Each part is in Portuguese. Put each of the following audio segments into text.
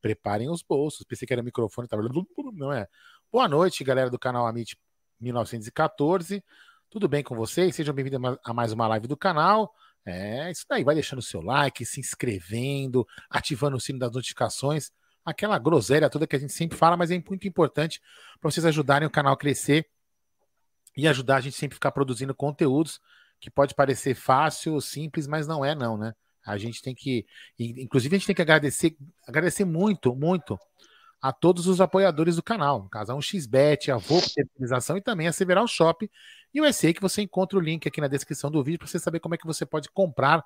Preparem os bolsos. Pensei que era microfone, tava... não é. Boa noite, galera do canal Amit 1914. Tudo bem com vocês? Sejam bem-vindos a mais uma live do canal. É isso daí, vai deixando o seu like, se inscrevendo, ativando o sino das notificações, aquela groselha toda que a gente sempre fala, mas é muito importante para vocês ajudarem o canal a crescer e ajudar a gente sempre ficar produzindo conteúdos que pode parecer fácil, simples, mas não é não, né? A gente tem que, inclusive, a gente tem que agradecer, agradecer muito, muito a todos os apoiadores do canal, no caso a 1xBet, a Volpe Terceirização e também a Several Shop e o USA, que você encontra o link aqui na descrição do vídeo para você saber como é que você pode comprar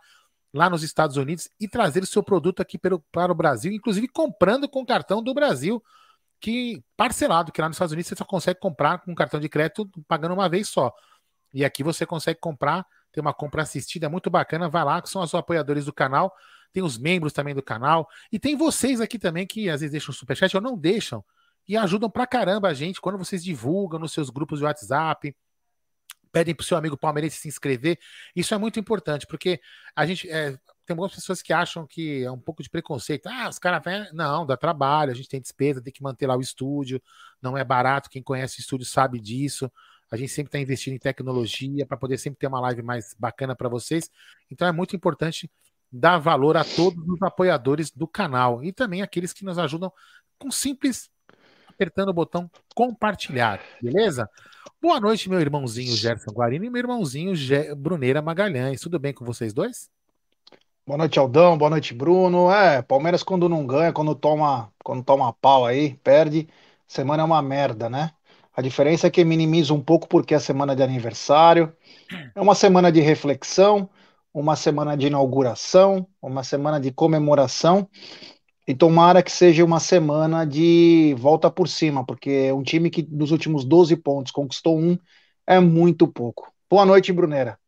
lá nos Estados Unidos e trazer o seu produto aqui para o Brasil, inclusive comprando com cartão do Brasil, que parcelado, que lá nos Estados Unidos você só consegue comprar com cartão de crédito pagando uma vez só. E aqui você consegue comprar tem uma compra assistida muito bacana. Vai lá, que são os apoiadores do canal. Tem os membros também do canal. E tem vocês aqui também que às vezes deixam superchat ou não deixam. E ajudam pra caramba a gente quando vocês divulgam nos seus grupos de WhatsApp. Pedem pro seu amigo palmeirense se inscrever. Isso é muito importante, porque a gente. É, tem algumas pessoas que acham que é um pouco de preconceito. Ah, os caras vêm. Não, dá trabalho, a gente tem despesa, tem que manter lá o estúdio, não é barato. Quem conhece o estúdio sabe disso. A gente sempre está investindo em tecnologia para poder sempre ter uma live mais bacana para vocês. Então é muito importante dar valor a todos os apoiadores do canal e também aqueles que nos ajudam com simples apertando o botão compartilhar, beleza? Boa noite, meu irmãozinho Gerson Guarino e meu irmãozinho Ge Bruneira Magalhães. Tudo bem com vocês dois? Boa noite, Aldão. Boa noite, Bruno. É, Palmeiras quando não ganha, quando toma, quando toma pau aí, perde, semana é uma merda, né? A diferença é que minimiza um pouco porque é semana de aniversário, é uma semana de reflexão, uma semana de inauguração, uma semana de comemoração. E tomara que seja uma semana de volta por cima, porque um time que nos últimos 12 pontos conquistou um é muito pouco. Boa noite, Brunera.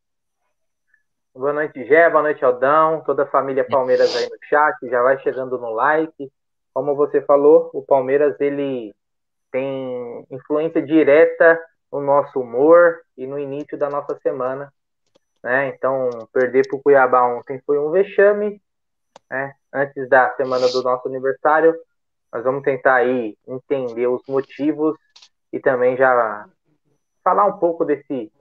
Boa noite, Gé, boa noite, Aldão, toda a família Palmeiras aí no chat, já vai chegando no like. Como você falou, o Palmeiras ele tem influência direta no nosso humor e no início da nossa semana. Né? Então, perder para o Cuiabá ontem foi um vexame, né? antes da semana do nosso aniversário. Nós vamos tentar aí entender os motivos e também já falar um pouco desse,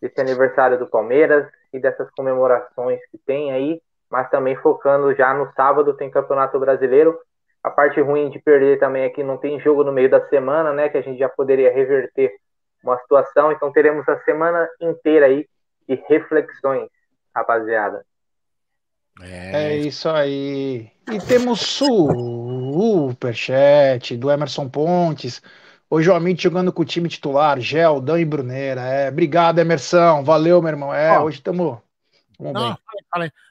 desse aniversário do Palmeiras e dessas comemorações que tem aí, mas também focando já no sábado tem Campeonato Brasileiro A parte ruim de perder também é que não tem jogo no meio da semana, né? Que a gente já poderia reverter uma situação. Então teremos a semana inteira aí de reflexões, rapaziada. É, é isso aí. E temos superchat do Emerson Pontes. Hoje o Amit jogando com o time titular, Gel, Dan e Bruneira. É, obrigado, Emerson. Valeu, meu irmão. É, Ó, hoje estamos. Não,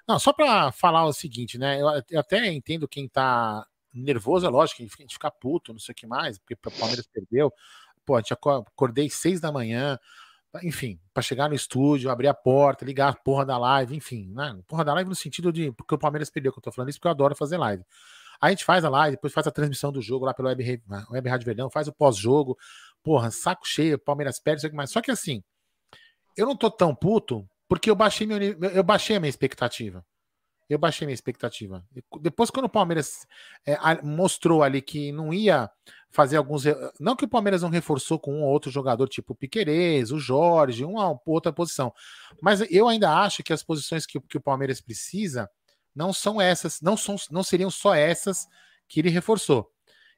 não, só para falar o seguinte, né? Eu, eu, até entendo quem tá nervoso, é lógico, a gente fica puto, não sei o que mais, porque o Palmeiras perdeu. Pô, a gente acordei seis da manhã, enfim, para chegar no estúdio, abrir a porta, ligar a porra da live, enfim, né? Porra da live no sentido de porque o Palmeiras perdeu, que eu tô falando isso, porque eu adoro fazer live. a gente faz a live, depois faz a transmissão do jogo lá pelo Web, Web Rádio Verdão, faz o pós-jogo, porra, saco cheio, Palmeiras perde, sei o que mais. Só que assim, eu não tô tão puto porque eu baixei, meu, eu baixei a minha expectativa. Eu baixei minha expectativa. Depois, quando o Palmeiras é, mostrou ali que não ia fazer alguns. Não que o Palmeiras não reforçou com um ou outro jogador, tipo o Piquerez, o Jorge, uma outra posição. Mas eu ainda acho que as posições que, que o Palmeiras precisa não são essas, não, são, não seriam só essas que ele reforçou.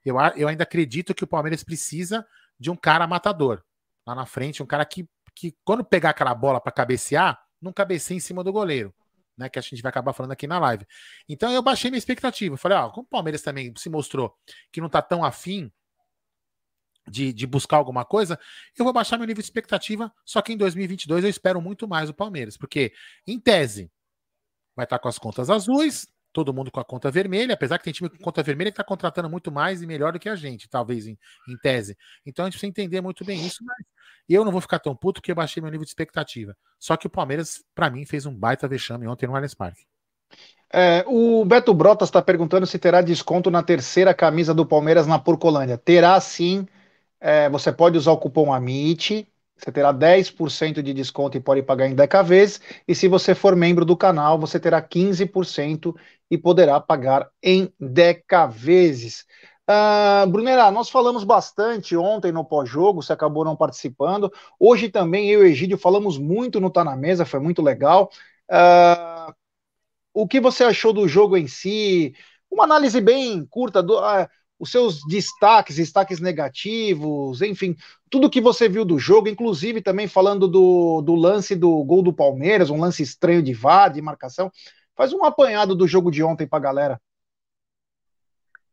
Eu, eu ainda acredito que o Palmeiras precisa de um cara matador lá na frente, um cara que, que quando pegar aquela bola para cabecear, não cabeceia em cima do goleiro né? Que a gente vai acabar falando aqui na live. Então eu baixei minha expectativa. Falei, ó, como o Palmeiras também se mostrou que não tá tão afim de, de buscar alguma coisa, eu vou baixar meu nível de expectativa. Só que em 2022 eu espero muito mais o Palmeiras, porque em tese vai estar tá com as contas azuis, todo mundo com a conta vermelha, apesar que tem time com conta vermelha que está contratando muito mais e melhor do que a gente, talvez em, em, tese. Então a gente precisa entender muito bem isso, mas eu não vou ficar tão puto que eu baixei meu nível de expectativa. Só que o Palmeiras, para mim, fez um baita vexame ontem no Allianz Parque. É, o Beto Brotas está perguntando se terá desconto na terceira camisa do Palmeiras na Porcolândia. Terá sim. É, você pode usar o cupom AMIT, você terá 10% de desconto e pode pagar em 10 vezes. E se você for membro do canal, você terá 15% e poderá pagar em 10 vezes. Uh, nós falamos bastante ontem no pós-jogo, você acabou não participando. Hoje também eu e Egídio falamos muito no Tá na Mesa, foi muito legal. Uh, o que você achou do jogo em si? Uma análise bem curta do. Uh, os seus destaques, destaques negativos, enfim, tudo que você viu do jogo, inclusive também falando do, do lance do gol do Palmeiras, um lance estranho de VAR, de marcação. Faz um apanhado do jogo de ontem para a galera.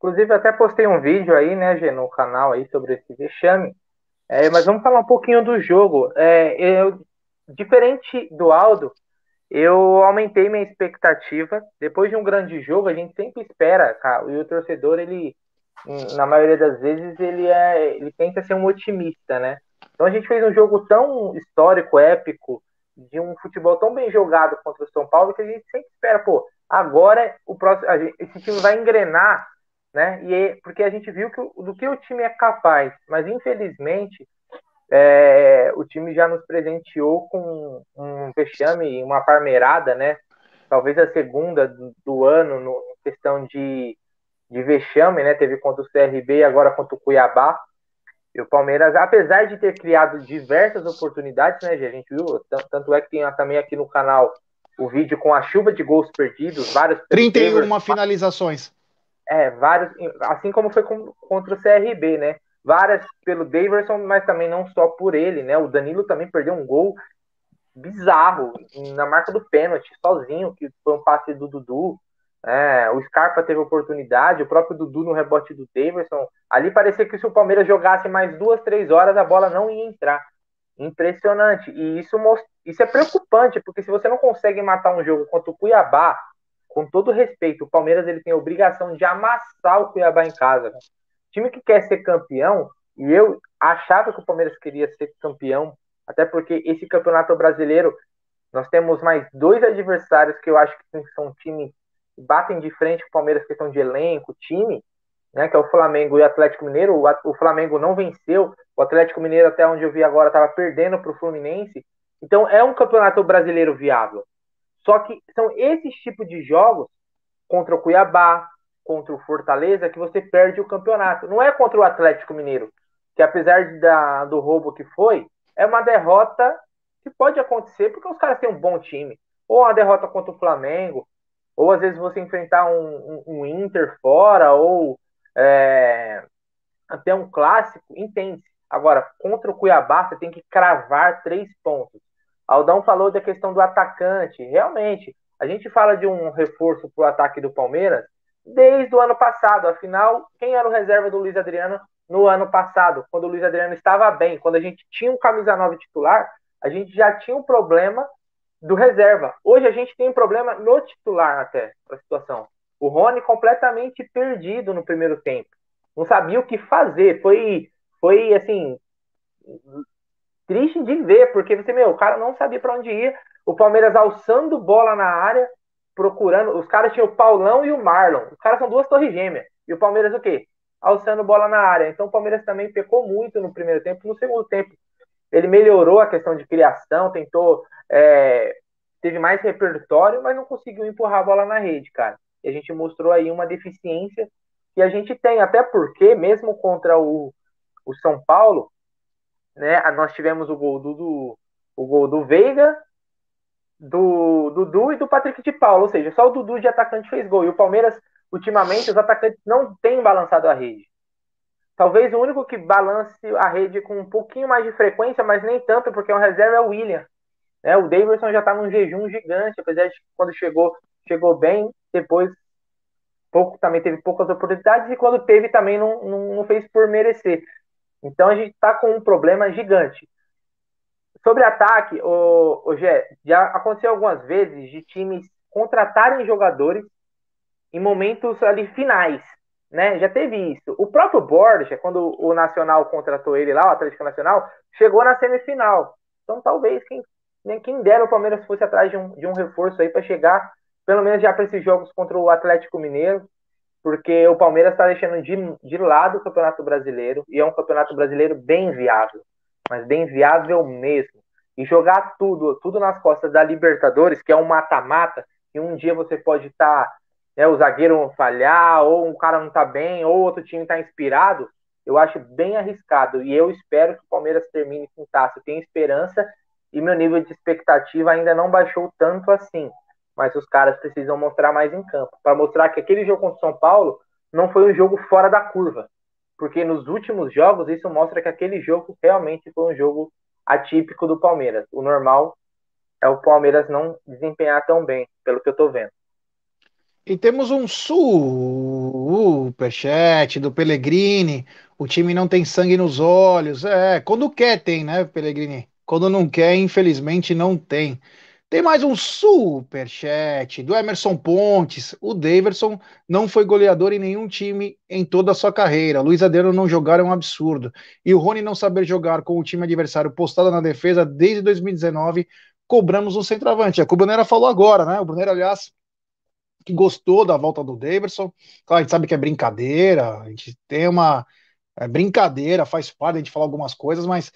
Inclusive, até postei um vídeo aí, né, Gê, no canal aí sobre esse vexame. É, mas vamos falar um pouquinho do jogo. É, eu, diferente do Aldo, eu aumentei minha expectativa. Depois de um grande jogo, a gente sempre espera, cara, e o torcedor, ele na maioria das vezes, ele é ele tenta ser um otimista, né? Então a gente fez um jogo tão histórico, épico, de um futebol tão bem jogado contra o São Paulo que a gente sempre espera, pô, agora o próximo, gente, esse time vai engrenar, né? E é, porque a gente viu que, do que o time é capaz, mas infelizmente é, o time já nos presenteou com um vexame, uma parmeirada, né? Talvez a segunda do, do ano no em questão de de vexame, né? Teve contra o CRB e agora contra o Cuiabá. E o Palmeiras, apesar de ter criado diversas oportunidades, né, a gente viu, tanto é que tem também aqui no canal o vídeo com a chuva de gols perdidos, vários 31 finalizações. É, vários, assim como foi com, contra o CRB, né? Várias pelo Daverson, mas também não só por ele, né? O Danilo também perdeu um gol bizarro na marca do pênalti, sozinho, que foi um passe do Dudu. É, o Scarpa teve oportunidade, o próprio Dudu no rebote do Davidson. Ali parecia que se o Palmeiras jogasse mais duas, três horas, a bola não ia entrar. Impressionante. E isso, isso é preocupante, porque se você não consegue matar um jogo contra o Cuiabá, com todo respeito, o Palmeiras ele tem a obrigação de amassar o Cuiabá em casa. Né? Time que quer ser campeão, e eu achava que o Palmeiras queria ser campeão, até porque esse campeonato brasileiro, nós temos mais dois adversários que eu acho que são times batem de frente com o Palmeiras questão de elenco, time, né, que é o Flamengo e o Atlético Mineiro. O, o Flamengo não venceu, o Atlético Mineiro, até onde eu vi agora, estava perdendo para o Fluminense. Então é um campeonato brasileiro viável. Só que são esses tipos de jogos contra o Cuiabá, contra o Fortaleza, que você perde o campeonato. Não é contra o Atlético Mineiro, que apesar da, do roubo que foi, é uma derrota que pode acontecer porque os caras têm um bom time. Ou uma derrota contra o Flamengo, ou às vezes você enfrentar um, um, um Inter fora, ou é, até um clássico, entende. Agora, contra o Cuiabá, você tem que cravar três pontos. Aldão falou da questão do atacante. Realmente, a gente fala de um reforço para o ataque do Palmeiras desde o ano passado. Afinal, quem era o reserva do Luiz Adriano no ano passado, quando o Luiz Adriano estava bem, quando a gente tinha um camisa 9 titular, a gente já tinha um problema do reserva. Hoje a gente tem um problema no titular até, para a situação. O Rony completamente perdido no primeiro tempo. Não sabia o que fazer. Foi, foi assim, triste de ver, porque você, meu, o cara não sabia para onde ir. O Palmeiras alçando bola na área, procurando. Os caras tinham o Paulão e o Marlon. Os caras são duas torres gêmeas. E o Palmeiras o quê? Alçando bola na área. Então o Palmeiras também pecou muito no primeiro tempo. No segundo tempo, ele melhorou a questão de criação, tentou. É, teve mais repertório, mas não conseguiu empurrar a bola na rede, cara. E a gente mostrou aí uma deficiência que a gente tem, até porque, mesmo contra o, o São Paulo, né, nós tivemos o gol do, do, o gol do Veiga, do Dudu e do Patrick de Paulo, ou seja, só o Dudu de atacante fez gol. E o Palmeiras, ultimamente, os atacantes não têm balançado a rede. Talvez o único que balance a rede com um pouquinho mais de frequência, mas nem tanto, porque é um reserva é o William. Né? O Davidson já está num jejum gigante, apesar de quando chegou, chegou bem, depois pouco também teve poucas oportunidades e quando teve também não, não, não fez por merecer. Então a gente está com um problema gigante. Sobre ataque, o, o Gé, já aconteceu algumas vezes de times contratarem jogadores em momentos ali finais, né? Já teve isso. O próprio Borja, quando o Nacional contratou ele lá, o Atlético Nacional, chegou na semifinal. Então talvez quem, quem dera o Palmeiras fosse atrás de um, de um reforço aí para chegar, pelo menos já para esses jogos contra o Atlético Mineiro, porque o Palmeiras está deixando de, de lado o Campeonato Brasileiro e é um Campeonato Brasileiro bem viável mas bem viável mesmo. E jogar tudo, tudo nas costas da Libertadores, que é um mata-mata, e um dia você pode estar, tá, né, o zagueiro falhar, ou um cara não tá bem, ou outro time tá inspirado, eu acho bem arriscado. E eu espero que o Palmeiras termine com taça. Eu tenho esperança e meu nível de expectativa ainda não baixou tanto assim. Mas os caras precisam mostrar mais em campo. Para mostrar que aquele jogo contra o São Paulo não foi um jogo fora da curva porque nos últimos jogos isso mostra que aquele jogo realmente foi um jogo atípico do Palmeiras. O normal é o Palmeiras não desempenhar tão bem, pelo que eu tô vendo. E temos um superchat do Pellegrini. O time não tem sangue nos olhos. É, quando quer tem, né, Pellegrini? Quando não quer, infelizmente não tem. Tem mais um super chat do Emerson Pontes. O Daverson não foi goleador em nenhum time em toda a sua carreira. Luiz Adriano não jogar é um absurdo. E o Rony não saber jogar com o time adversário postado na defesa desde 2019, cobramos um centroavante. É o que o Brunera falou agora, né? O Brunera, aliás, que gostou da volta do Daverson. Claro, a gente sabe que é brincadeira, a gente tem uma é brincadeira, faz parte gente falar algumas coisas, mas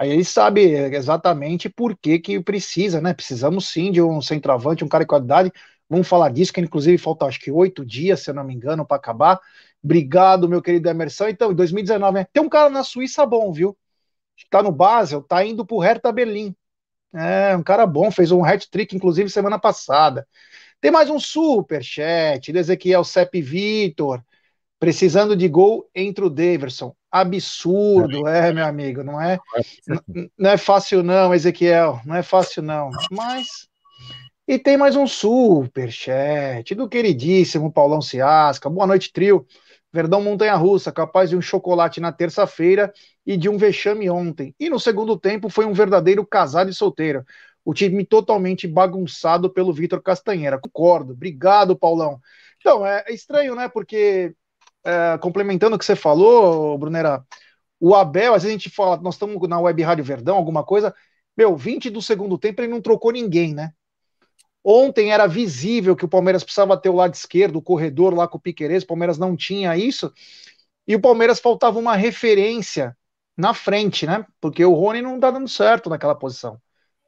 Aí ele sabe exatamente por que, que precisa, né? Precisamos sim de um centroavante, um cara de qualidade. Vamos falar disso, que inclusive falta acho que oito dias, se eu não me engano, para acabar. Obrigado, meu querido Emerson. Então, em 2019, né? tem um cara na Suíça bom, viu? Tá no Basel, tá indo pro Hertha Berlim. É, um cara bom, fez um hat-trick, inclusive, semana passada. Tem mais um super chat, do Ezequiel Sepp Vitor. Precisando de gol entre o Daverson. Absurdo, é, meu amigo, não é? Não é fácil não, Ezequiel, não é fácil não. Mas e tem mais um super chat do queridíssimo Paulão Ciasca. Boa noite, trio. Verdão Montanha Russa, capaz de um chocolate na terça-feira e de um vexame ontem. E no segundo tempo foi um verdadeiro casado e solteiro. O time totalmente bagunçado pelo Vitor Castanheira. Concordo. Obrigado, Paulão. Então, é estranho, né? Porque é, complementando o que você falou, Brunera, o Abel, às vezes a gente fala, nós estamos na Web Rádio Verdão, alguma coisa, meu, 20 do segundo tempo ele não trocou ninguém, né? Ontem era visível que o Palmeiras precisava ter o lado esquerdo, o corredor lá com o Piqueires, o Palmeiras não tinha isso, e o Palmeiras faltava uma referência na frente, né? Porque o Rony não tá dando certo naquela posição.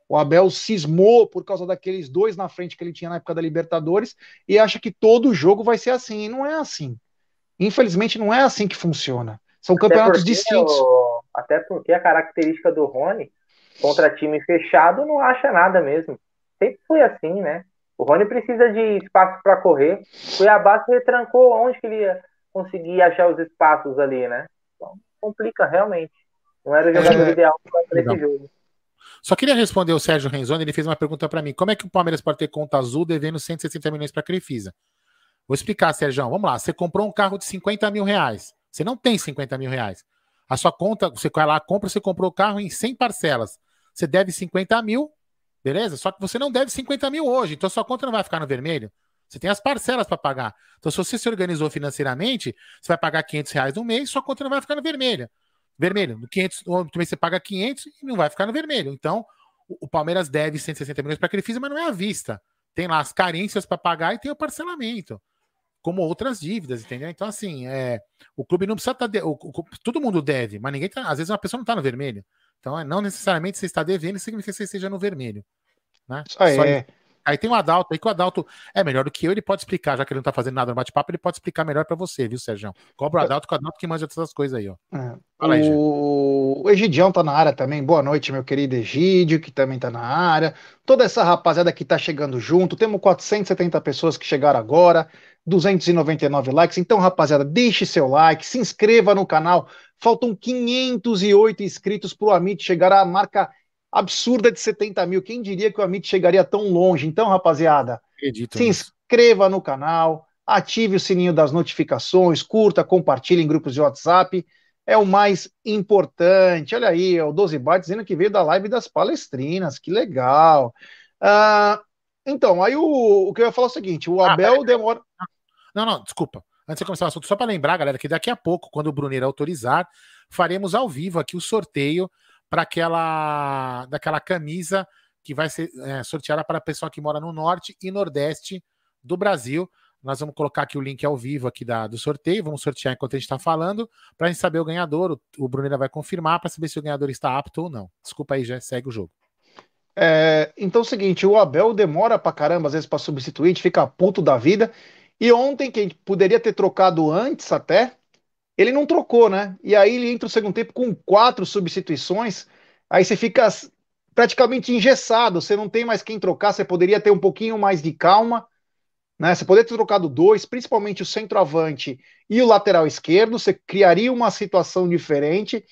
O Abel cismou por causa daqueles dois na frente que ele tinha na época da Libertadores e acha que todo jogo vai ser assim. E não é assim. Infelizmente, não é assim que funciona. São campeonatos distintos. O... Até porque a característica do Rony contra time fechado não acha nada mesmo. Sempre foi assim, né? O Rony precisa de espaço para correr. O Cuiabá se retrancou onde que ele ia. conseguir achar os espaços ali, né? Então, complica realmente. Não era o jogador é, ideal para esse jogo. Só queria responder o Sérgio Renzoni, ele fez uma pergunta para mim. Como é que o Palmeiras pode ter conta azul devendo 160 milhões para a Crefisa? Vou explicar, Sérgio. Vamos lá. Você comprou um carro de 50 mil reais. Você não tem 50 mil reais. A sua conta, você vai lá, compra, você comprou o carro em 100 parcelas. Você deve 50 mil, beleza? Só que você não deve 50 mil hoje, então sua conta não vai ficar no vermelho. Você tem as parcelas para pagar. Então, se você se organizou financeiramente, você vai pagar 500 reais no mês, sua conta não vai ficar no vermelho. Vermelho. No 500, no outro mês você paga 500 e não vai ficar no vermelho. Então, o, o Palmeiras deve 160 milhões para aquele FISA, mas não é à vista. Tem lá as carências para pagar e tem o parcelamento como outras dívidas, entendeu? Então, assim, é, o clube não precisa estar. Tá o, o, todo mundo deve, mas ninguém tá. Às vezes uma pessoa não está no vermelho. Então, é, não necessariamente você está devendo, significa que você esteja no vermelho. Né? Isso aí. É. Aí tem o Adalto aí que o Adalto é melhor do que eu, ele pode explicar, já que ele não tá fazendo nada no bate-papo, ele pode explicar melhor para você, viu, Sérgio? Cobra o Adalto, com o Adalto que manja essas coisas aí, ó. É. Fala aí, o... o Egidião tá na área também. Boa noite, meu querido Egídio, que também tá na área. Toda essa rapaziada que tá chegando junto. Temos 470 pessoas que chegaram agora, 299 likes. Então, rapaziada, deixe seu like, se inscreva no canal. Faltam 508 inscritos pro Amit chegar à marca absurda de 70 mil. Quem diria que o Amit chegaria tão longe? Então, rapaziada, Acredito se nisso. inscreva no canal, ative o sininho das notificações, curta, compartilhe em grupos de WhatsApp. É o mais importante. Olha aí, o 12 Bytes dizendo que veio da live das palestrinas. Que legal. Uh, então, aí o, o, que eu ia falar é o seguinte: o ah, Abel demora. Não, não, desculpa. Antes de começar o assunto, só para lembrar, galera, que daqui a pouco, quando o Brunner autorizar, faremos ao vivo aqui o sorteio para aquela daquela camisa que vai ser é, sorteada para a pessoa que mora no norte e nordeste do Brasil. Nós vamos colocar aqui o link ao vivo aqui da, do sorteio, vamos sortear enquanto a gente está falando, para a gente saber o ganhador. O, o Brunera vai confirmar para saber se o ganhador está apto ou não. Desculpa aí, já segue o jogo. É, então é o seguinte, o Abel demora para caramba às vezes para substituir, a gente fica puto da vida. E ontem, que a gente poderia ter trocado antes até, ele não trocou, né? E aí ele entra o segundo tempo com quatro substituições, aí você fica praticamente engessado, você não tem mais quem trocar, você poderia ter um pouquinho mais de calma, né? Você poderia ter trocado dois, principalmente o centroavante e o lateral esquerdo, você criaria uma situação diferente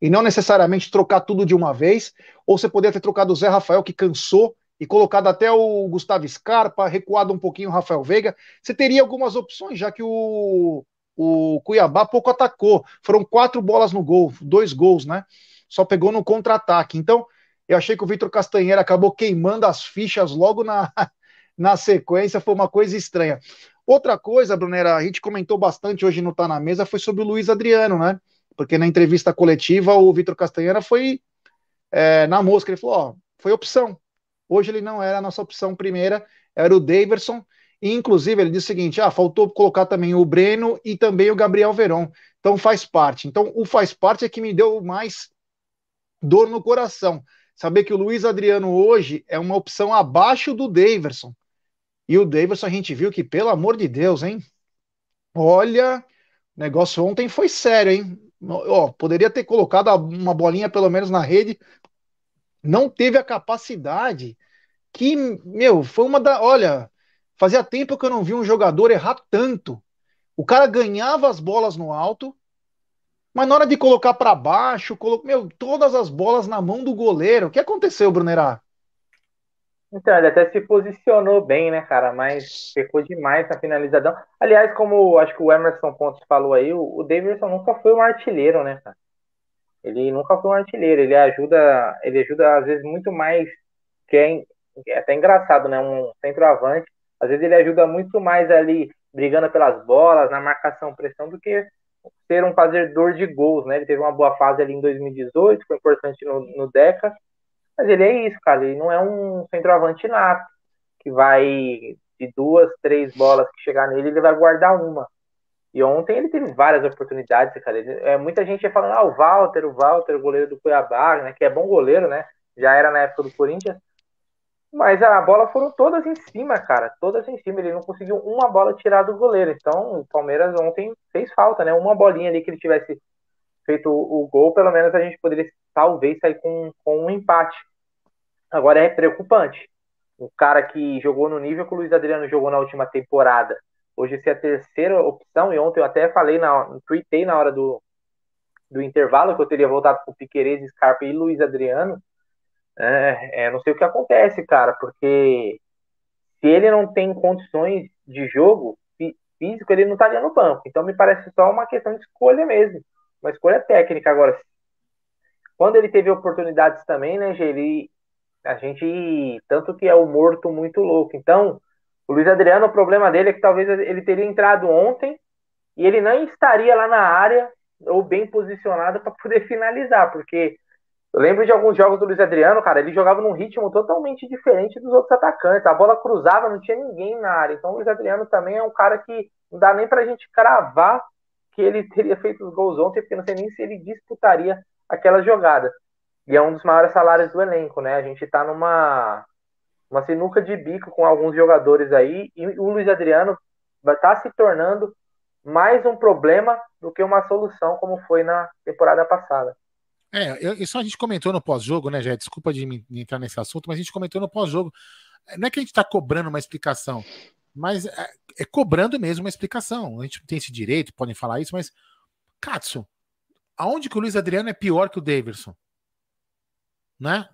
e não necessariamente trocar tudo de uma vez, ou você poderia ter trocado o Zé Rafael, que cansou, e colocado até o Gustavo Scarpa, recuado um pouquinho o Rafael Veiga, você teria algumas opções, já que o o Cuiabá pouco atacou. Foram quatro bolas no gol, dois gols, né? Só pegou no contra-ataque. Então, eu achei que o Vitor Castanheira acabou queimando as fichas logo na, na sequência, foi uma coisa estranha. Outra coisa, Brunera, a gente comentou bastante hoje no Tá na Mesa, foi sobre o Luiz Adriano, né? Porque na entrevista coletiva o Vitor Castanheira foi é, na mosca, ele falou: ó, foi opção. Hoje ele não era a nossa opção primeira, era o Daverson. E, inclusive, ele diz o seguinte: ah, faltou colocar também o Breno e também o Gabriel Veron. Então faz parte. Então, o faz parte é que me deu mais dor no coração. Saber que o Luiz Adriano hoje é uma opção abaixo do Daverson. E o Daverson a gente viu que, pelo amor de Deus, hein? Olha, o negócio ontem foi sério, hein? Ó, poderia ter colocado uma bolinha pelo menos na rede. Não teve a capacidade que, meu, foi uma da. Olha, Fazia tempo que eu não vi um jogador errar tanto. O cara ganhava as bolas no alto, mas na hora de colocar para baixo, colo... meu, todas as bolas na mão do goleiro. O que aconteceu, Brunerá? Então, ele até se posicionou bem, né, cara? Mas pecou demais na finalização. Aliás, como acho que o Emerson Pontes falou aí, o, Davidson nunca foi um artilheiro, né, cara? Ele nunca foi um artilheiro. Ele ajuda, ele ajuda às vezes muito mais, que é, é até engraçado, né? Um centroavante às vezes ele ajuda muito mais ali brigando pelas bolas, na marcação, pressão, do que ser um fazedor de gols, né? Ele teve uma boa fase ali em 2018, foi importante no, no Deca, mas ele é isso, cara, ele não é um centroavante nato, que vai de duas, três bolas que chegar nele, ele vai guardar uma. E ontem ele teve várias oportunidades, cara. Ele, é, muita gente falando, ah, o Walter, o Walter, o goleiro do Cuiabá, né? Que é bom goleiro, né? Já era na época do Corinthians. Mas a bola foram todas em cima, cara. Todas em cima. Ele não conseguiu uma bola tirar do goleiro. Então, o Palmeiras ontem fez falta, né? Uma bolinha ali que ele tivesse feito o, gol, pelo menos a gente poderia talvez sair com, com um empate. Agora é preocupante. O cara que jogou no nível que o Luiz Adriano jogou na última temporada, hoje ser a terceira opção, e ontem eu até falei, na, tweetei na hora do, do intervalo que eu teria voltado com Piqueires, Scarpa e Luiz Adriano. É, é, não sei o que acontece, cara, porque se ele não tem condições de jogo físico, ele não estaria no banco. Então me parece só uma questão de escolha mesmo, uma escolha técnica. Agora, quando ele teve oportunidades também, né, ele, a gente, tanto que é o morto muito louco. Então, o Luiz Adriano, o problema dele é que talvez ele teria entrado ontem e ele não estaria lá na área ou bem posicionado para poder finalizar, porque eu lembro de alguns jogos do Luiz Adriano, cara, ele jogava num ritmo totalmente diferente dos outros atacantes. A bola cruzava, não tinha ninguém na área. Então o Luiz Adriano também é um cara que não dá nem pra gente cravar que ele teria feito os gols ontem, porque não sei nem se ele disputaria aquela jogada. E é um dos maiores salários do elenco, né? A gente tá numa uma sinuca de bico com alguns jogadores aí, e o Luiz Adriano tá se tornando mais um problema do que uma solução, como foi na temporada passada. É, isso a gente comentou no pós-jogo, né, já Desculpa de me, entrar nesse assunto, mas a gente comentou no pós-jogo. Não é que a gente está cobrando uma explicação, mas é, é, cobrando mesmo uma explicação. A gente tem esse direito, podem falar isso, mas Katsu, aonde que o Luiz Adriano é pior que o Davidson? Né?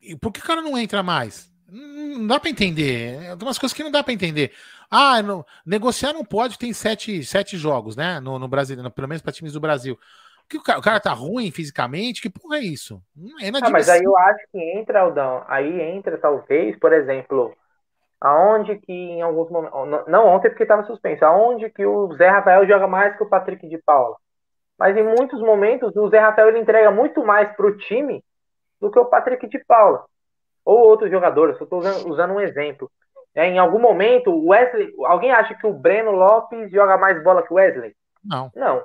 E por que o cara não entra mais? Não dá para entender. Tem umas coisas que não dá para entender. Ah, negociar não pode, tem sete, sete jogos, né? No, no Brasil, pelo menos para times do Brasil. Que o cara, o cara tá ruim fisicamente? Que porra é isso? É ah, mas aí eu acho que entra, Aldão. Aí entra, talvez, por exemplo, aonde que em alguns momentos. Não ontem porque estava suspenso. Aonde que o Zé Rafael joga mais que o Patrick de Paula. Mas em muitos momentos o Zé Rafael ele entrega muito mais pro time do que o Patrick de Paula ou outros jogadores. Eu estou usando, usando, um exemplo. É, em algum momento, o Wesley. Alguém acha que o Breno Lopes joga mais bola que o Wesley? Não. Não.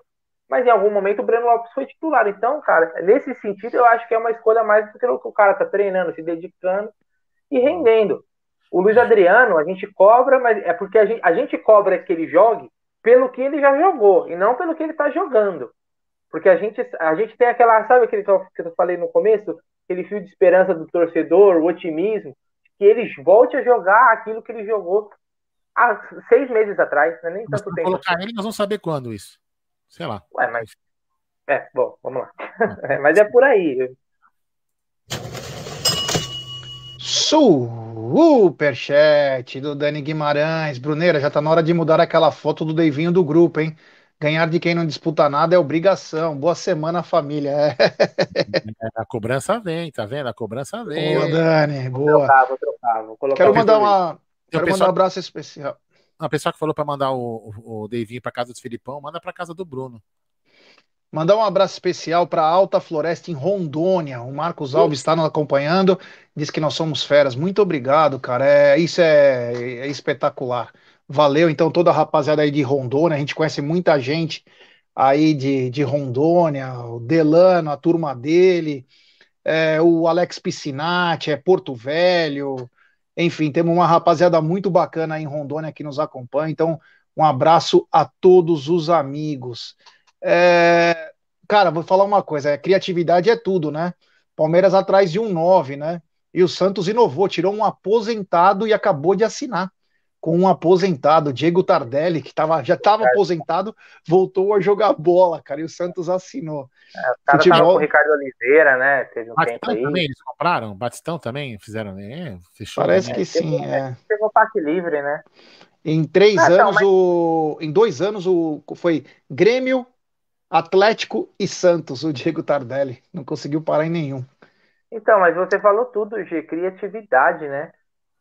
Mas em algum momento o Breno Lopes foi titular. Então, cara, nesse sentido, eu acho que é uma escolha mais do que o cara tá treinando, se dedicando e rendendo. O Luiz Adriano, a gente cobra, mas é porque a gente, a gente cobra que ele jogue pelo que ele já jogou e não pelo que ele tá jogando. Porque a gente, a gente tem aquela, sabe aquele que eu, que eu falei no começo? aquele fio de esperança do torcedor, o otimismo, que ele volte a jogar aquilo que ele jogou há seis meses atrás, né? nem tanto tempo. colocar ele, nós vamos saber quando isso. Sei lá. Ué, mas. É, bom, vamos lá. É, mas é por aí. Superchat do Dani Guimarães. Bruneira, já tá na hora de mudar aquela foto do Deivinho do grupo, hein? Ganhar de quem não disputa nada é obrigação. Boa semana, família. É. A cobrança vem, tá vendo? A cobrança vem. Boa, Dani, boa. Vou trocar, vou trocar. Vou quero mandar, uma, quero pessoal, mandar um abraço especial. A pessoa que falou para mandar o, o, o Davinho para casa do Filipão, manda para casa do Bruno. Mandar um abraço especial para Alta Floresta em Rondônia. O Marcos Alves está nos acompanhando, diz que nós somos feras. Muito obrigado, cara. É, isso é, é espetacular. Valeu, então, toda a rapaziada aí de Rondônia. A gente conhece muita gente aí de, de Rondônia, o Delano, a turma dele, é, o Alex Piscinati, é Porto Velho. Enfim, temos uma rapaziada muito bacana aí em Rondônia que nos acompanha. Então, um abraço a todos os amigos. É, cara, vou falar uma coisa: é, criatividade é tudo, né? Palmeiras atrás de um 9, né? E o Santos inovou, tirou um aposentado e acabou de assinar com um aposentado, Diego Tardelli, que tava, já estava aposentado, voltou a jogar bola, cara, e o Santos assinou. É, o cara Futebol... com o Ricardo Oliveira, né? Teve um Batistão tempo aí. também, eles compraram? Batistão também fizeram, né? Fechou, Parece né? que sim, é. Pegou passe livre, né? Em três ah, anos, mas... o... em dois anos, o... foi Grêmio, Atlético e Santos, o Diego Tardelli. Não conseguiu parar em nenhum. Então, mas você falou tudo, G, criatividade, né?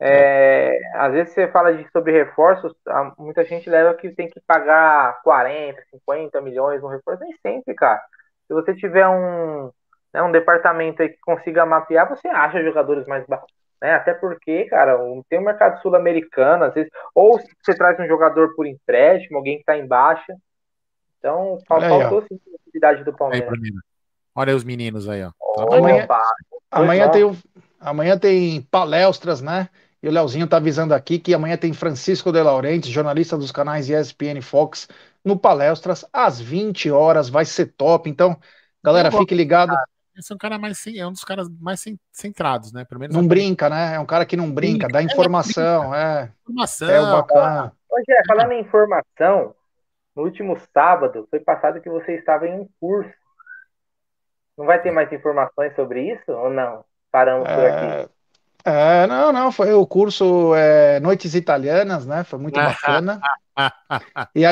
É, às vezes você fala de, sobre reforços, muita gente leva que tem que pagar 40, 50 milhões no reforço. Nem sempre, cara. Se você tiver um, né, um departamento aí que consiga mapear, você acha jogadores mais baratos. Né? Até porque, cara, tem o um mercado sul-americano, às vezes, ou você traz um jogador por empréstimo, alguém que está em baixa. Então, faltou sim a atividade do Palmeiras. Aí, Olha os meninos aí, ó. amanhã, amanhã, tem, amanhã tem palestras, né? E o Leozinho está avisando aqui que amanhã tem Francisco de Laurenti, jornalista dos canais ESPN Fox, no Palestras, às 20 horas. Vai ser top. Então, galera, fique ligado. Esse é um cara mais é um dos caras mais centrados, né? Pelo menos não brinca, né? É um cara que não brinca, brinca dá informação, é. Informação. É o bacana. Hoje é, falando em informação, no último sábado foi passado que você estava em um curso. Não vai ter mais informações sobre isso ou não? Paramos por aqui. É, não, não, foi o curso é, Noites Italianas, né? Foi muito bacana. e,